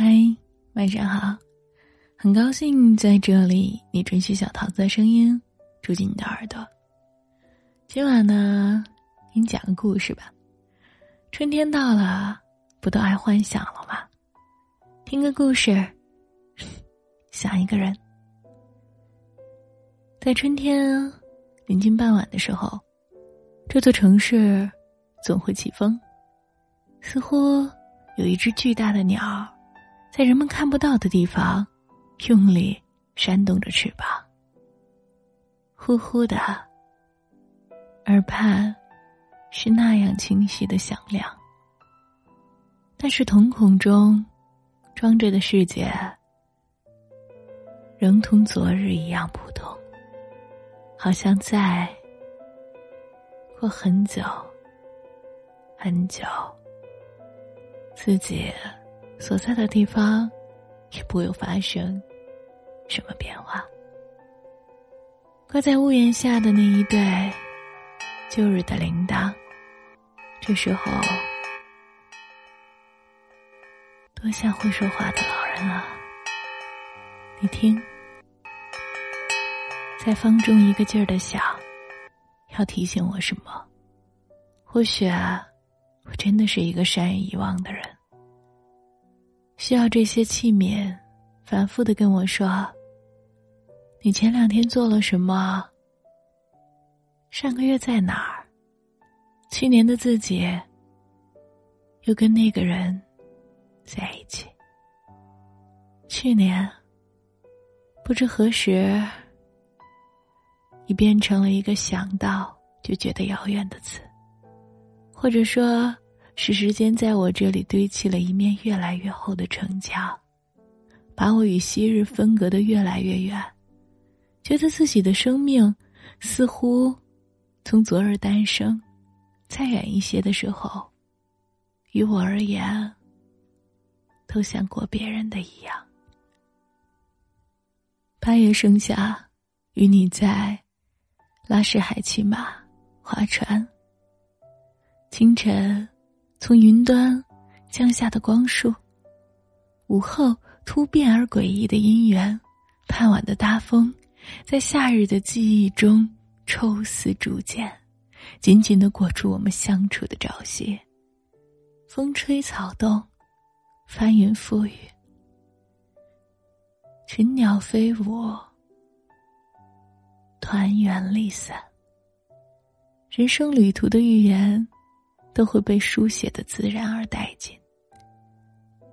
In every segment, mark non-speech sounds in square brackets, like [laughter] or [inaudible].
嗨，晚上好，很高兴在这里，你准许小桃子的声音住进你的耳朵。今晚呢，给你讲个故事吧。春天到了，不都爱幻想了吗？听个故事，[laughs] 想一个人。在春天临近傍晚的时候，这座城市总会起风，似乎有一只巨大的鸟。在人们看不到的地方，用力扇动着翅膀，呼呼的，耳畔是那样清晰的响亮。但是瞳孔中装着的世界，仍同昨日一样普通，好像在过很久很久，自己。所在的地方，也不会发生什么变化。挂在屋檐下的那一对旧日的铃铛，这时候多像会说话的老人啊！你听，在风中一个劲儿的响，要提醒我什么？或许啊，我真的是一个善于遗忘的人。需要这些器皿，反复的跟我说：“你前两天做了什么？上个月在哪儿？去年的自己又跟那个人在一起。去年不知何时已变成了一个想到就觉得遥远的词，或者说。”是时间在我这里堆砌了一面越来越厚的城墙，把我与昔日分隔的越来越远，觉得自己的生命似乎从昨日诞生，再远一些的时候，于我而言，都像过别人的一样。八月盛夏，与你在拉市海骑马、划船。清晨。从云端降下的光束，午后突变而诡异的姻缘，傍晚的大风，在夏日的记忆中抽丝逐茧，紧紧的裹住我们相处的朝夕。风吹草动，翻云覆雨，群鸟飞舞，团圆离散。人生旅途的预言。都会被书写的自然而殆尽。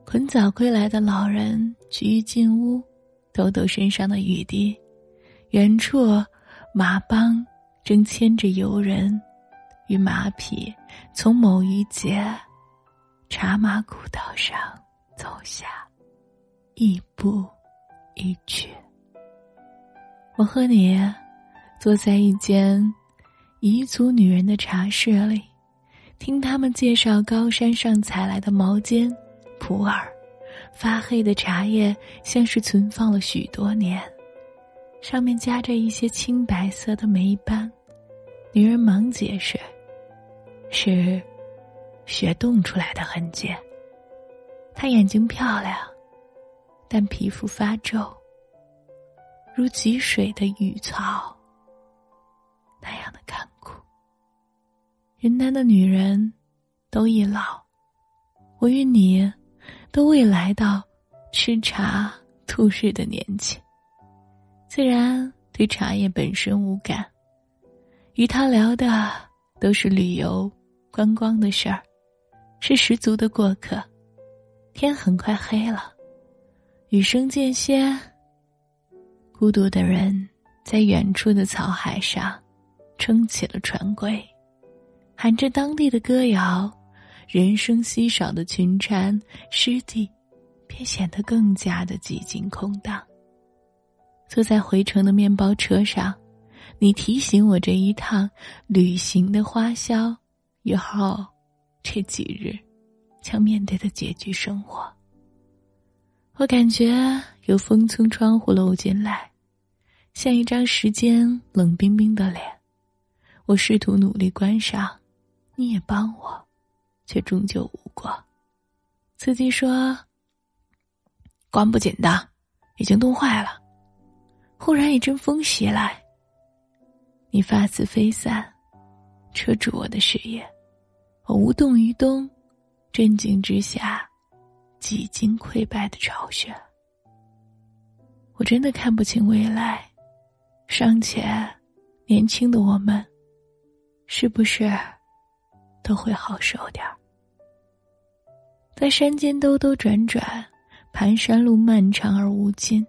捆早归来的老人举于进屋，抖抖身上的雨滴。远处，马帮正牵着游人与马匹，从某一节茶马古道上走下，一步一曲。我和你坐在一间彝族女人的茶室里。听他们介绍高山上采来的毛尖、普洱，发黑的茶叶像是存放了许多年，上面夹着一些青白色的霉斑。女人忙解释：“是雪冻出来的痕迹。”她眼睛漂亮，但皮肤发皱，如积水的雨草那样的干。云南的女人，都易老。我与你，都未来到吃茶度日的年纪，自然对茶叶本身无感。与他聊的都是旅游、观光的事儿，是十足的过客。天很快黑了，雨声渐歇。孤独的人在远处的草海上，撑起了船桅。喊着当地的歌谣，人声稀少的群蝉，湿地便显得更加的寂静空荡。坐在回程的面包车上，你提醒我这一趟旅行的花销，以后这几日将面对的拮据生活。我感觉有风从窗户漏进来，像一张时间冷冰冰的脸。我试图努力关上。你也帮我，却终究无果。司机说：“关不紧的，已经冻坏了。忽然一阵风袭来，你发丝飞散，遮住我的视野，我无动于衷，震惊之下，几经溃败的巢穴。我真的看不清未来，尚且年轻的我们，是不是都会好受点儿？在山间兜兜转转，盘山路漫长而无尽，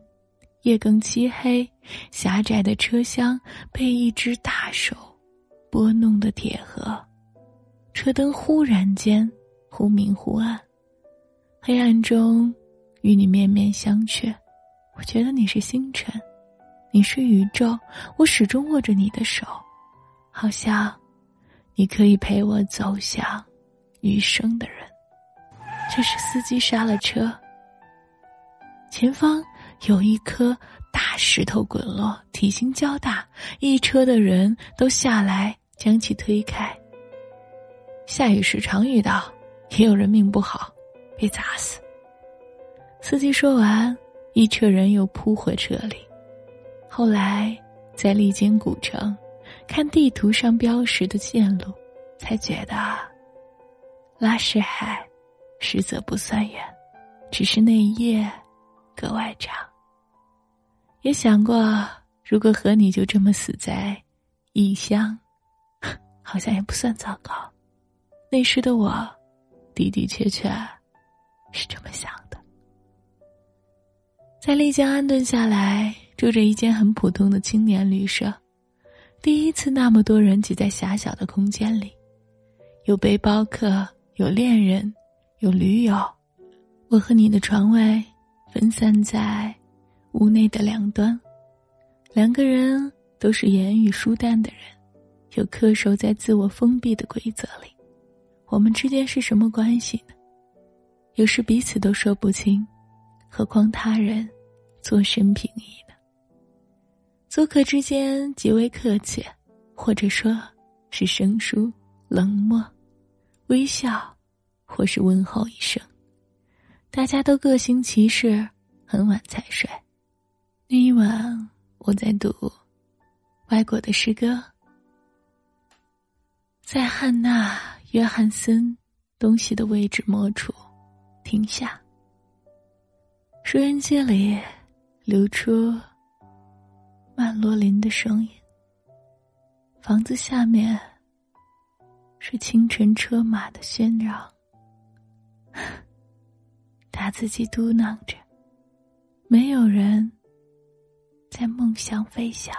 夜更漆黑，狭窄的车厢被一只大手拨弄的铁盒，车灯忽然间忽明忽暗，黑暗中与你面面相觑。我觉得你是星辰，你是宇宙，我始终握着你的手，好像你可以陪我走向余生的人。这时，司机刹了车。前方有一颗大石头滚落，体型较大，一车的人都下来将其推开。下雨时常遇到，也有人命不好，被砸死。司机说完。一车人又扑回车里，后来在丽江古城看地图上标识的线路，才觉得拉市海实则不算远，只是那一夜格外长。也想过，如果和你就这么死在异乡，[laughs] 好像也不算糟糕。那时的我，的的确确是这么想的。在丽江安顿下来，住着一间很普通的青年旅社。第一次那么多人挤在狭小的空间里，有背包客，有恋人，有驴友。我和你的床位分散在屋内的两端，两个人都是言语疏淡的人，有恪守在自我封闭的规则里。我们之间是什么关系呢？有时彼此都说不清，何况他人。做身平易租？客之间极为客气，或者说是生疏、冷漠、微笑，或是问候一声。大家都各行其事，很晚才睡。那一晚，我在读外国的诗歌，在汉娜·约翰森东西的位置摸处停下。收音机里。流出曼罗林的声音。房子下面是清晨车马的喧嚷。他自己嘟囔着：“没有人在梦想飞翔。”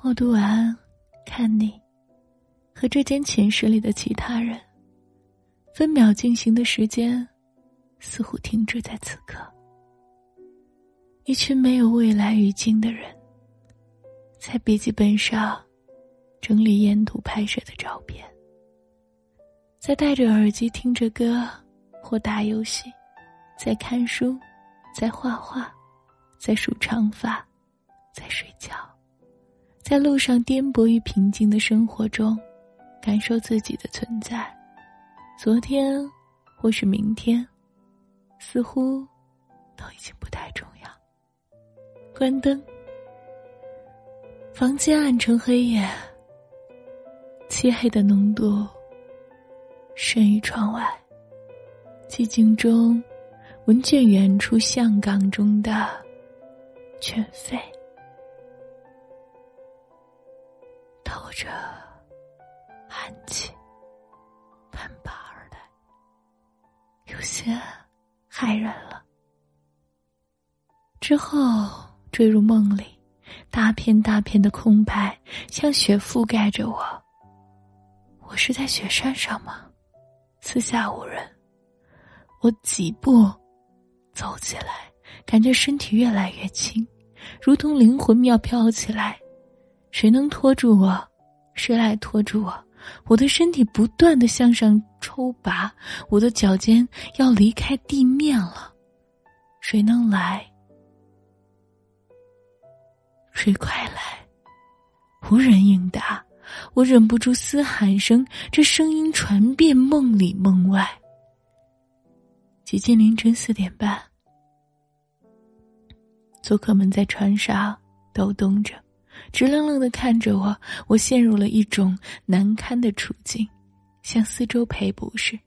默读完，看你和这间寝室里的其他人，分秒进行的时间似乎停止在此刻。一群没有未来语境的人，在笔记本上整理沿途拍摄的照片，在戴着耳机听着歌或打游戏，在看书，在画画，在梳长发，在睡觉，在路上颠簸与平静的生活中，感受自己的存在。昨天或是明天，似乎都已经不太重要。关灯，房间暗成黑夜，漆黑的浓度深于窗外。寂静中，闻见远处巷港中的犬吠，透着寒气，攀爬而来，有些骇人了。之后。坠入梦里，大片大片的空白像雪覆盖着我。我是在雪山上吗？四下无人。我几步走起来，感觉身体越来越轻，如同灵魂要飘起来。谁能拖住我？谁来拖住我？我的身体不断的向上抽拔，我的脚尖要离开地面了。谁能来？谁快来？无人应答。我忍不住嘶喊声，这声音传遍梦里梦外。寂几近凌晨四点半，租客们在船上抖动着，直愣愣的看着我。我陷入了一种难堪的处境，向四周赔不是。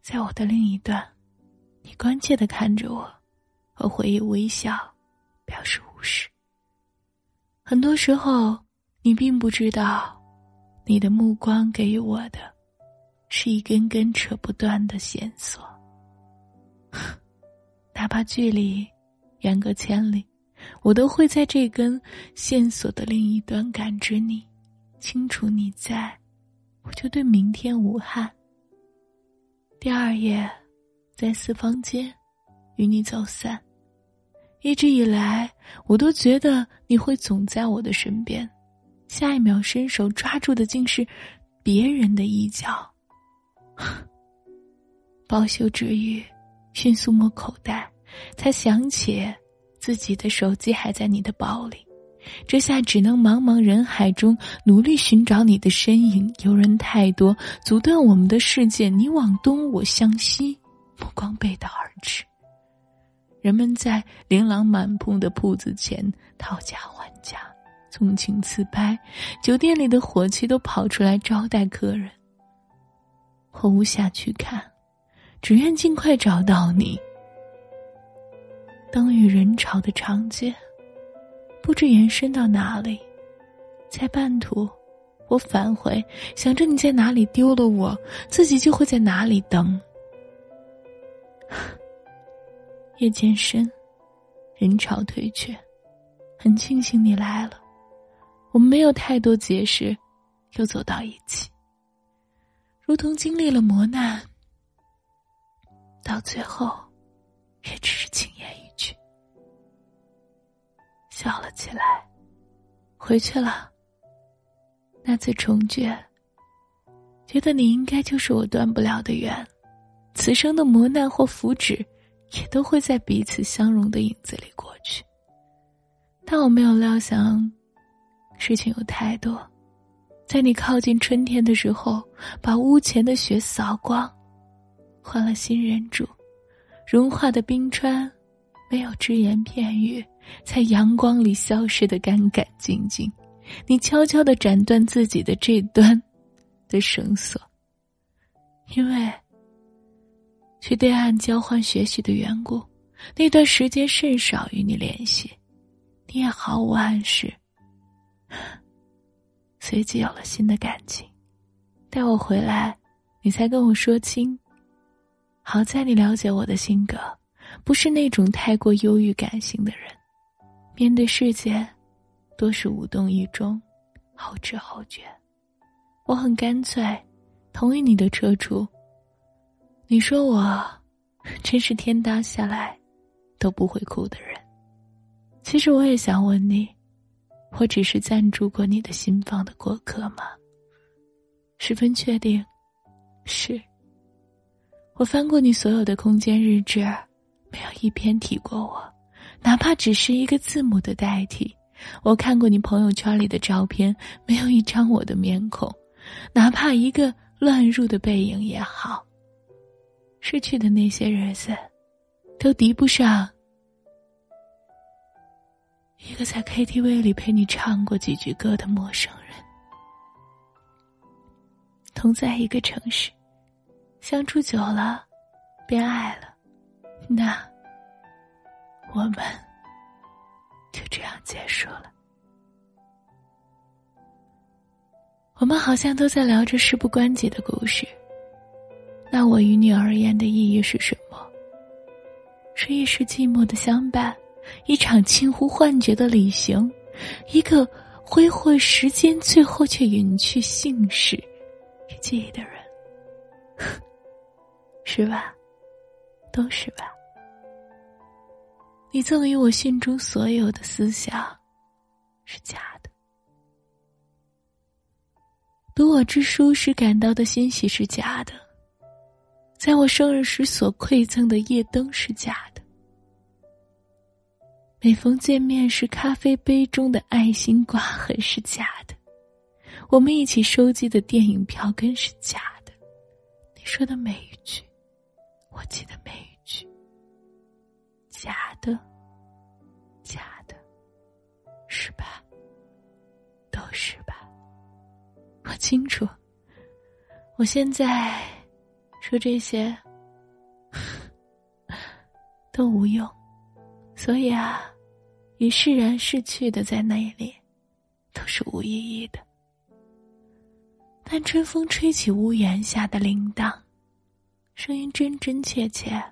在我的另一端，你关切的看着我，我回以微笑，表示无视。很多时候，你并不知道，你的目光给予我的，是一根根扯不断的线索。[laughs] 哪怕距离远隔千里，我都会在这根线索的另一端感知你，清楚你在，我就对明天无憾。第二夜，在四方街与你走散。一直以来，我都觉得你会总在我的身边，下一秒伸手抓住的竟是别人的衣角。报羞之余，迅速摸口袋，才想起自己的手机还在你的包里。这下只能茫茫人海中努力寻找你的身影。游人太多，阻断我们的世界。你往东，我向西，目光背道而驰。人们在琳琅满目的铺子前讨价还价，纵情自拍。酒店里的伙计都跑出来招待客人。我无暇去看，只愿尽快找到你。灯与人潮的长街。不知延伸到哪里，在半途，我返回，想着你在哪里丢了我，自己就会在哪里等。夜渐深，人潮退却，很庆幸你来了。我们没有太多解释，又走到一起，如同经历了磨难，到最后，也只是轻言一句。笑了起来，回去了。那次重聚，觉得你应该就是我断不了的缘，此生的磨难或福祉，也都会在彼此相融的影子里过去。但我没有料想，事情有太多，在你靠近春天的时候，把屋前的雪扫光，换了新人住，融化的冰川，没有只言片语。在阳光里消失的干干净净，你悄悄的斩断自己的这端的绳索，因为去对岸交换学习的缘故，那段时间甚少与你联系，你也毫无暗示，随即有了新的感情。待我回来，你才跟我说清。好在你了解我的性格，不是那种太过忧郁感性的人。面对世界，多是无动于衷，后知后觉。我很干脆，同意你的撤出。你说我，真是天塌下来，都不会哭的人。其实我也想问你，我只是暂住过你的心房的过客吗？十分确定，是。我翻过你所有的空间日志，没有一篇提过我。哪怕只是一个字母的代替，我看过你朋友圈里的照片，没有一张我的面孔，哪怕一个乱入的背影也好。失去的那些日子，都敌不上一个在 KTV 里陪你唱过几句歌的陌生人。同在一个城市，相处久了，变爱了，那。我们就这样结束了。我们好像都在聊着事不关己的故事。那我与你而言的意义是什么？是一时寂寞的相伴，一场近乎幻觉的旅行，一个挥霍时间，最后却隐去姓氏记忆的人，[laughs] 是吧？都是吧？你赠予我心中所有的思想，是假的；读我之书时感到的欣喜是假的；在我生日时所馈赠的夜灯是假的；每逢见面时咖啡杯中的爱心刮痕是假的；我们一起收集的电影票根是假的。你说的每一句，我记得每一句。假的，假的，是吧？都是吧？我清楚。我现在说这些 [laughs] 都无用，所以啊，已释然逝去的在那里，都是无意义的。但春风吹起屋檐下的铃铛，声音真真切切。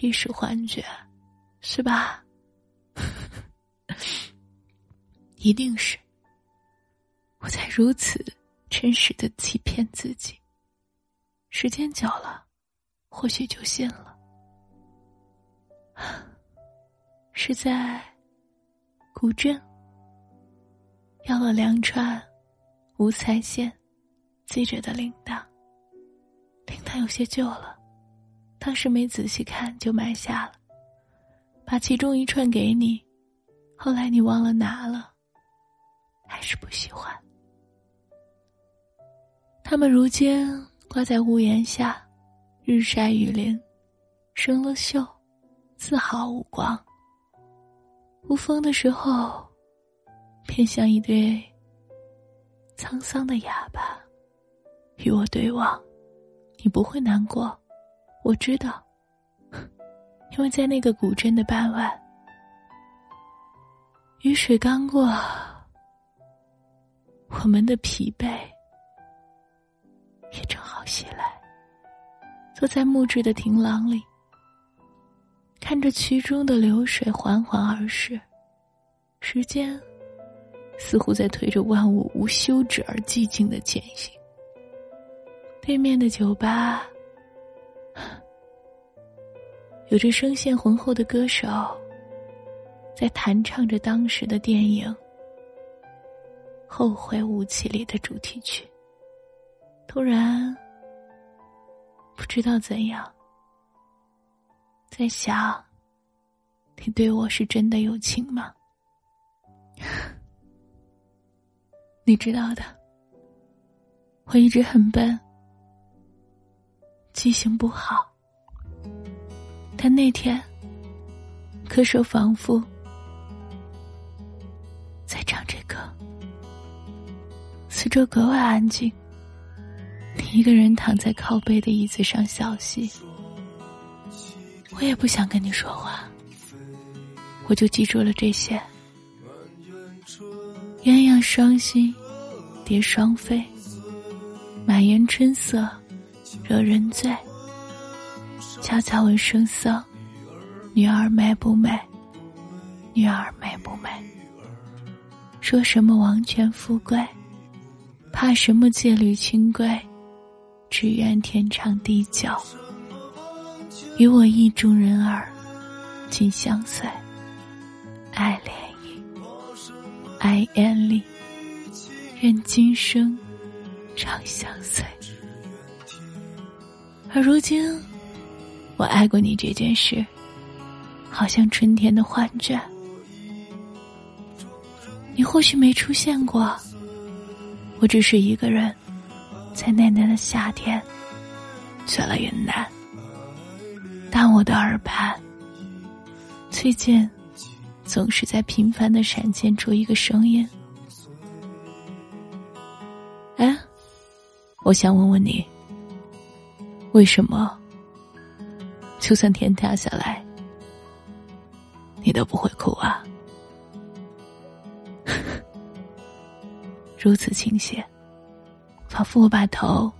一时幻觉，是吧？[laughs] 一定是。我在如此真实的欺骗自己，时间久了，或许就信了。[sighs] 是在古镇，要了两串五彩线系着的铃铛，铃铛有些旧了。当时没仔细看就买下了，把其中一串给你，后来你忘了拿了，还是不喜欢。他们如今挂在屋檐下，日晒雨淋，生了锈，丝毫无光。无风的时候，便像一对沧桑的哑巴，与我对望，你不会难过。我知道，因为在那个古镇的傍晚，雨水刚过，我们的疲惫也正好袭来。坐在木质的亭廊里，看着渠中的流水缓缓而逝，时间似乎在推着万物无休止而寂静的前行。对面的酒吧。有着声线浑厚的歌手，在弹唱着当时的电影《后会无期》里的主题曲。突然，不知道怎样，在想，你对我是真的有情吗？[laughs] 你知道的，我一直很笨，记性不好。但那天，歌手仿佛在唱这歌，四周格外安静。一个人躺在靠背的椅子上小息，我也不想跟你说话，我就记住了这些：鸳鸯双栖，蝶双飞，满园春色，惹人醉。悄悄问声僧：“女儿美不美？女儿美不美？说什么王权富贵，怕什么戒律清规？只愿天长地久，与我意中人儿紧相随。爱莲意，爱艳丽，愿今生长相随。而如今。”我爱过你这件事，好像春天的幻觉。你或许没出现过，我只是一个人，在那年的夏天，去了云南。但我的耳畔，最近总是在频繁的闪现出一个声音。哎，我想问问你，为什么？就算天塌下来，你都不会哭啊！[laughs] 如此倾斜，仿佛我把头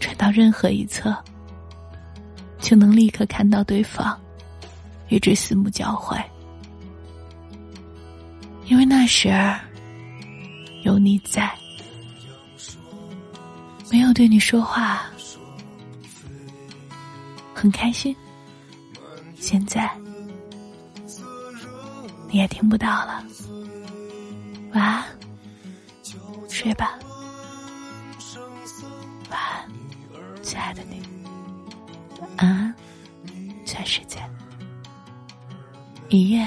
转到任何一侧，就能立刻看到对方，与之四目交汇。因为那时有你在，没有对你说话，很开心。现在你也听不到了，晚安，睡吧，亲爱的你，晚安，全世界，一夜。